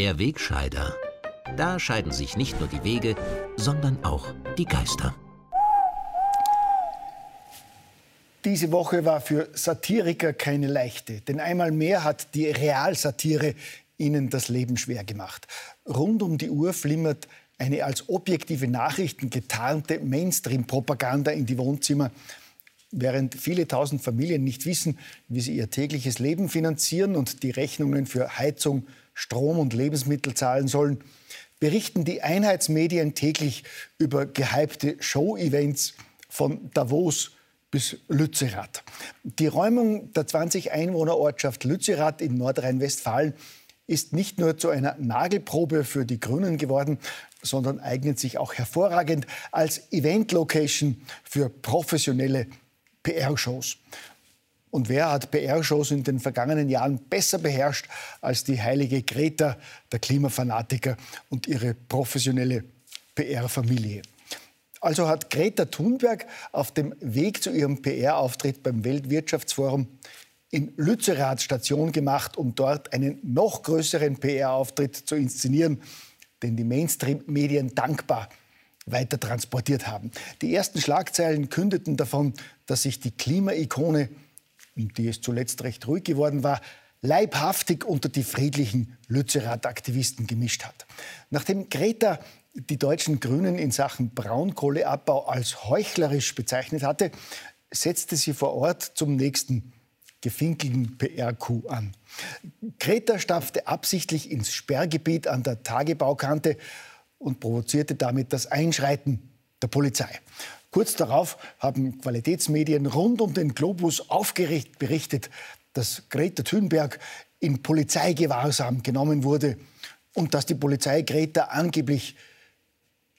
Der Wegscheider. Da scheiden sich nicht nur die Wege, sondern auch die Geister. Diese Woche war für Satiriker keine leichte, denn einmal mehr hat die Realsatire ihnen das Leben schwer gemacht. Rund um die Uhr flimmert eine als objektive Nachrichten getarnte Mainstream-Propaganda in die Wohnzimmer, während viele tausend Familien nicht wissen, wie sie ihr tägliches Leben finanzieren und die Rechnungen für Heizung, Strom und Lebensmittel zahlen sollen, berichten die Einheitsmedien täglich über gehypte Show-Events von Davos bis Lützerath. Die Räumung der 20 Einwohnerortschaft Lützerath in Nordrhein-Westfalen ist nicht nur zu einer Nagelprobe für die Grünen geworden, sondern eignet sich auch hervorragend als Event-Location für professionelle PR-Shows. Und wer hat PR-Shows in den vergangenen Jahren besser beherrscht als die heilige Greta, der Klimafanatiker und ihre professionelle PR-Familie? Also hat Greta Thunberg auf dem Weg zu ihrem PR-Auftritt beim Weltwirtschaftsforum in Lützerath Station gemacht, um dort einen noch größeren PR-Auftritt zu inszenieren, den die Mainstream-Medien dankbar weiter transportiert haben. Die ersten Schlagzeilen kündeten davon, dass sich die Klimaikone, um die es zuletzt recht ruhig geworden war, leibhaftig unter die friedlichen Lützerath-Aktivisten gemischt hat. Nachdem Greta die deutschen Grünen in Sachen Braunkohleabbau als heuchlerisch bezeichnet hatte, setzte sie vor Ort zum nächsten gefinkelten PR-Coup an. Greta stapfte absichtlich ins Sperrgebiet an der Tagebaukante und provozierte damit das Einschreiten der Polizei. Kurz darauf haben Qualitätsmedien rund um den Globus aufgeregt berichtet, dass Greta Thunberg in Polizeigewahrsam genommen wurde und dass die Polizei Greta angeblich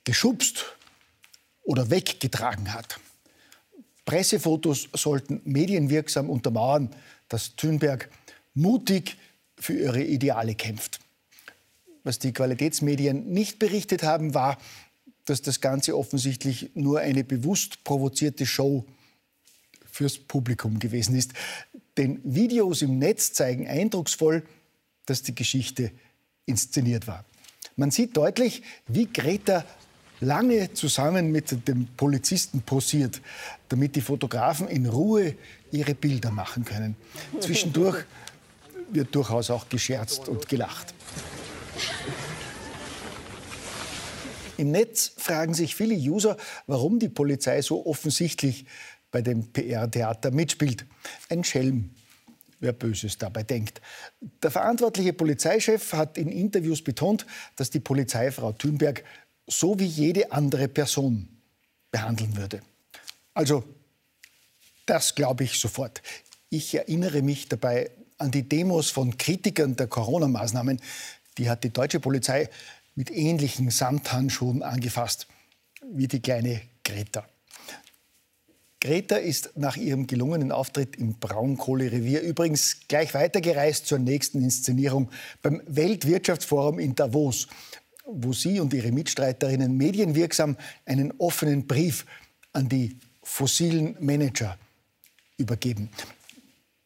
geschubst oder weggetragen hat. Pressefotos sollten medienwirksam untermauern, dass Thünberg mutig für ihre Ideale kämpft. Was die Qualitätsmedien nicht berichtet haben, war, dass das Ganze offensichtlich nur eine bewusst provozierte Show fürs Publikum gewesen ist. Denn Videos im Netz zeigen eindrucksvoll, dass die Geschichte inszeniert war. Man sieht deutlich, wie Greta lange zusammen mit dem Polizisten posiert, damit die Fotografen in Ruhe ihre Bilder machen können. Zwischendurch wird durchaus auch gescherzt und gelacht. Im Netz fragen sich viele User, warum die Polizei so offensichtlich bei dem PR-Theater mitspielt. Ein Schelm, wer Böses dabei denkt. Der verantwortliche Polizeichef hat in Interviews betont, dass die Polizeifrau Thünberg so wie jede andere Person behandeln würde. Also, das glaube ich sofort. Ich erinnere mich dabei an die Demos von Kritikern der Corona-Maßnahmen. Die hat die deutsche Polizei mit ähnlichen Samthandschuhen angefasst wie die kleine Greta. Greta ist nach ihrem gelungenen Auftritt im Braunkohlerevier übrigens gleich weitergereist zur nächsten Inszenierung beim Weltwirtschaftsforum in Davos wo Sie und Ihre Mitstreiterinnen medienwirksam einen offenen Brief an die fossilen Manager übergeben.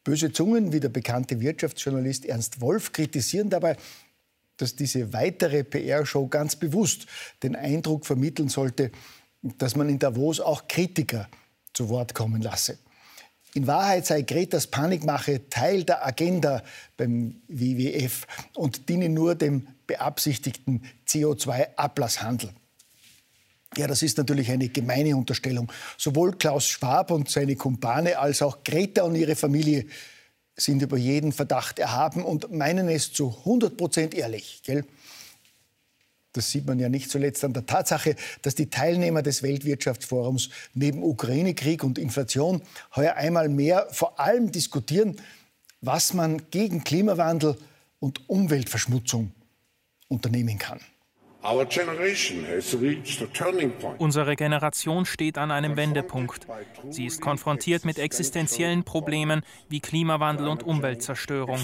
Böse Zungen wie der bekannte Wirtschaftsjournalist Ernst Wolf kritisieren dabei, dass diese weitere PR-Show ganz bewusst den Eindruck vermitteln sollte, dass man in Davos auch Kritiker zu Wort kommen lasse. In Wahrheit sei Gretas Panikmache Teil der Agenda beim WWF und diene nur dem beabsichtigten CO2-Ablasshandel. Ja, das ist natürlich eine gemeine Unterstellung. Sowohl Klaus Schwab und seine Kumpane als auch Greta und ihre Familie sind über jeden Verdacht erhaben und meinen es zu 100 Prozent ehrlich. Gell? Das sieht man ja nicht zuletzt an der Tatsache, dass die Teilnehmer des Weltwirtschaftsforums neben Ukraine-Krieg und Inflation heuer einmal mehr vor allem diskutieren, was man gegen Klimawandel und Umweltverschmutzung unternehmen kann. Unsere Generation steht an einem Wendepunkt. Sie ist konfrontiert mit existenziellen Problemen wie Klimawandel und Umweltzerstörung.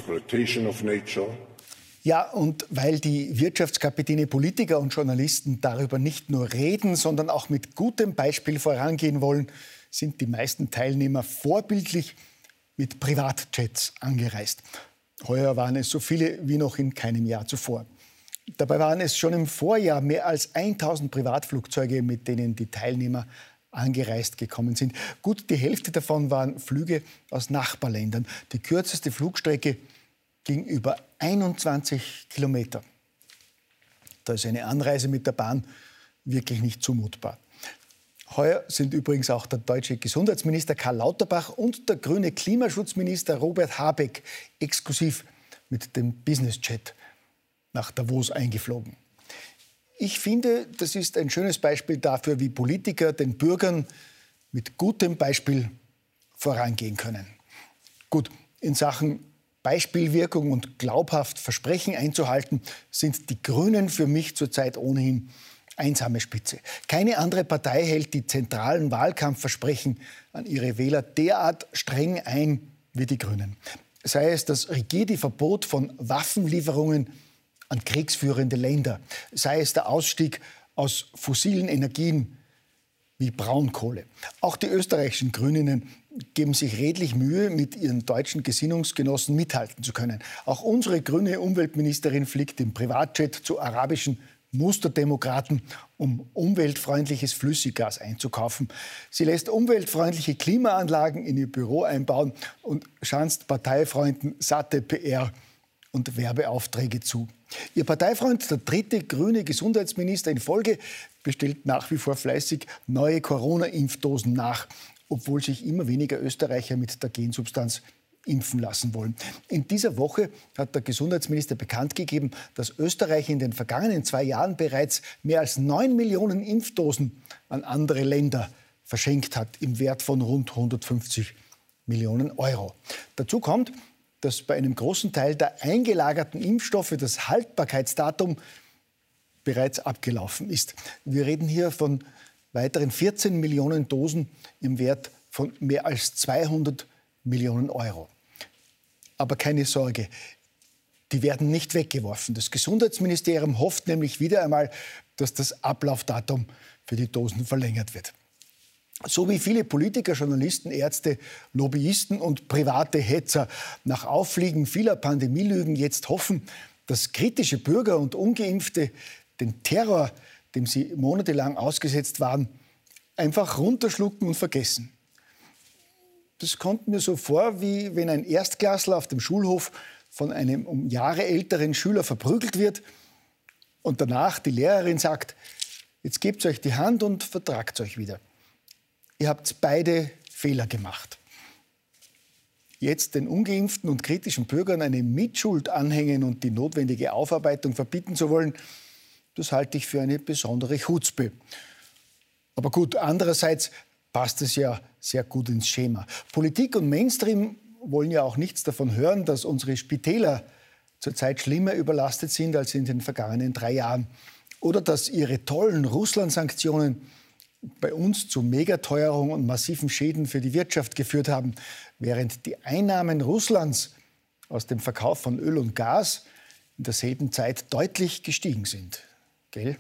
Ja, und weil die Wirtschaftskapitäne, Politiker und Journalisten darüber nicht nur reden, sondern auch mit gutem Beispiel vorangehen wollen, sind die meisten Teilnehmer vorbildlich mit Privatjets angereist. Heuer waren es so viele wie noch in keinem Jahr zuvor. Dabei waren es schon im Vorjahr mehr als 1000 Privatflugzeuge, mit denen die Teilnehmer angereist gekommen sind. Gut die Hälfte davon waren Flüge aus Nachbarländern. Die kürzeste Flugstrecke ging über 21 Kilometer. Da ist eine Anreise mit der Bahn wirklich nicht zumutbar. Heuer sind übrigens auch der deutsche Gesundheitsminister Karl Lauterbach und der grüne Klimaschutzminister Robert Habeck exklusiv mit dem Businessjet nach Davos eingeflogen. Ich finde, das ist ein schönes Beispiel dafür, wie Politiker den Bürgern mit gutem Beispiel vorangehen können. Gut, in Sachen Beispielwirkung und glaubhaft Versprechen einzuhalten, sind die Grünen für mich zurzeit ohnehin einsame Spitze. Keine andere Partei hält die zentralen Wahlkampfversprechen an ihre Wähler derart streng ein wie die Grünen. Sei es das rigide Verbot von Waffenlieferungen an kriegsführende Länder, sei es der Ausstieg aus fossilen Energien wie Braunkohle. Auch die österreichischen Grünen geben sich redlich Mühe, mit ihren deutschen Gesinnungsgenossen mithalten zu können. Auch unsere grüne Umweltministerin fliegt im Privatjet zu arabischen Musterdemokraten, um umweltfreundliches Flüssiggas einzukaufen. Sie lässt umweltfreundliche Klimaanlagen in ihr Büro einbauen und schanzt Parteifreunden satte PR und Werbeaufträge zu. Ihr Parteifreund, der dritte grüne Gesundheitsminister in Folge, bestellt nach wie vor fleißig neue Corona-Impfdosen nach, obwohl sich immer weniger Österreicher mit der Gensubstanz impfen lassen wollen. In dieser Woche hat der Gesundheitsminister bekannt gegeben, dass Österreich in den vergangenen zwei Jahren bereits mehr als neun Millionen Impfdosen an andere Länder verschenkt hat, im Wert von rund 150 Millionen Euro. Dazu kommt, dass bei einem großen Teil der eingelagerten Impfstoffe das Haltbarkeitsdatum bereits abgelaufen ist. Wir reden hier von weiteren 14 Millionen Dosen im Wert von mehr als 200 Millionen Euro. Aber keine Sorge, die werden nicht weggeworfen. Das Gesundheitsministerium hofft nämlich wieder einmal, dass das Ablaufdatum für die Dosen verlängert wird. So wie viele Politiker, Journalisten, Ärzte, Lobbyisten und private Hetzer nach Auffliegen vieler Pandemielügen jetzt hoffen, dass kritische Bürger und ungeimpfte den Terror, dem sie monatelang ausgesetzt waren, einfach runterschlucken und vergessen. Das kommt mir so vor, wie wenn ein Erstklassler auf dem Schulhof von einem um Jahre älteren Schüler verprügelt wird und danach die Lehrerin sagt, jetzt gebt euch die Hand und vertragt euch wieder ihr habt beide Fehler gemacht. Jetzt den ungeimpften und kritischen Bürgern eine Mitschuld anhängen und die notwendige Aufarbeitung verbieten zu wollen, das halte ich für eine besondere Chutzpe. Aber gut, andererseits passt es ja sehr gut ins Schema. Politik und Mainstream wollen ja auch nichts davon hören, dass unsere Spitäler zurzeit schlimmer überlastet sind als in den vergangenen drei Jahren. Oder dass ihre tollen Russland-Sanktionen bei uns zu Megateuerung und massiven Schäden für die Wirtschaft geführt haben, während die Einnahmen Russlands aus dem Verkauf von Öl und Gas in derselben Zeit deutlich gestiegen sind. Gell?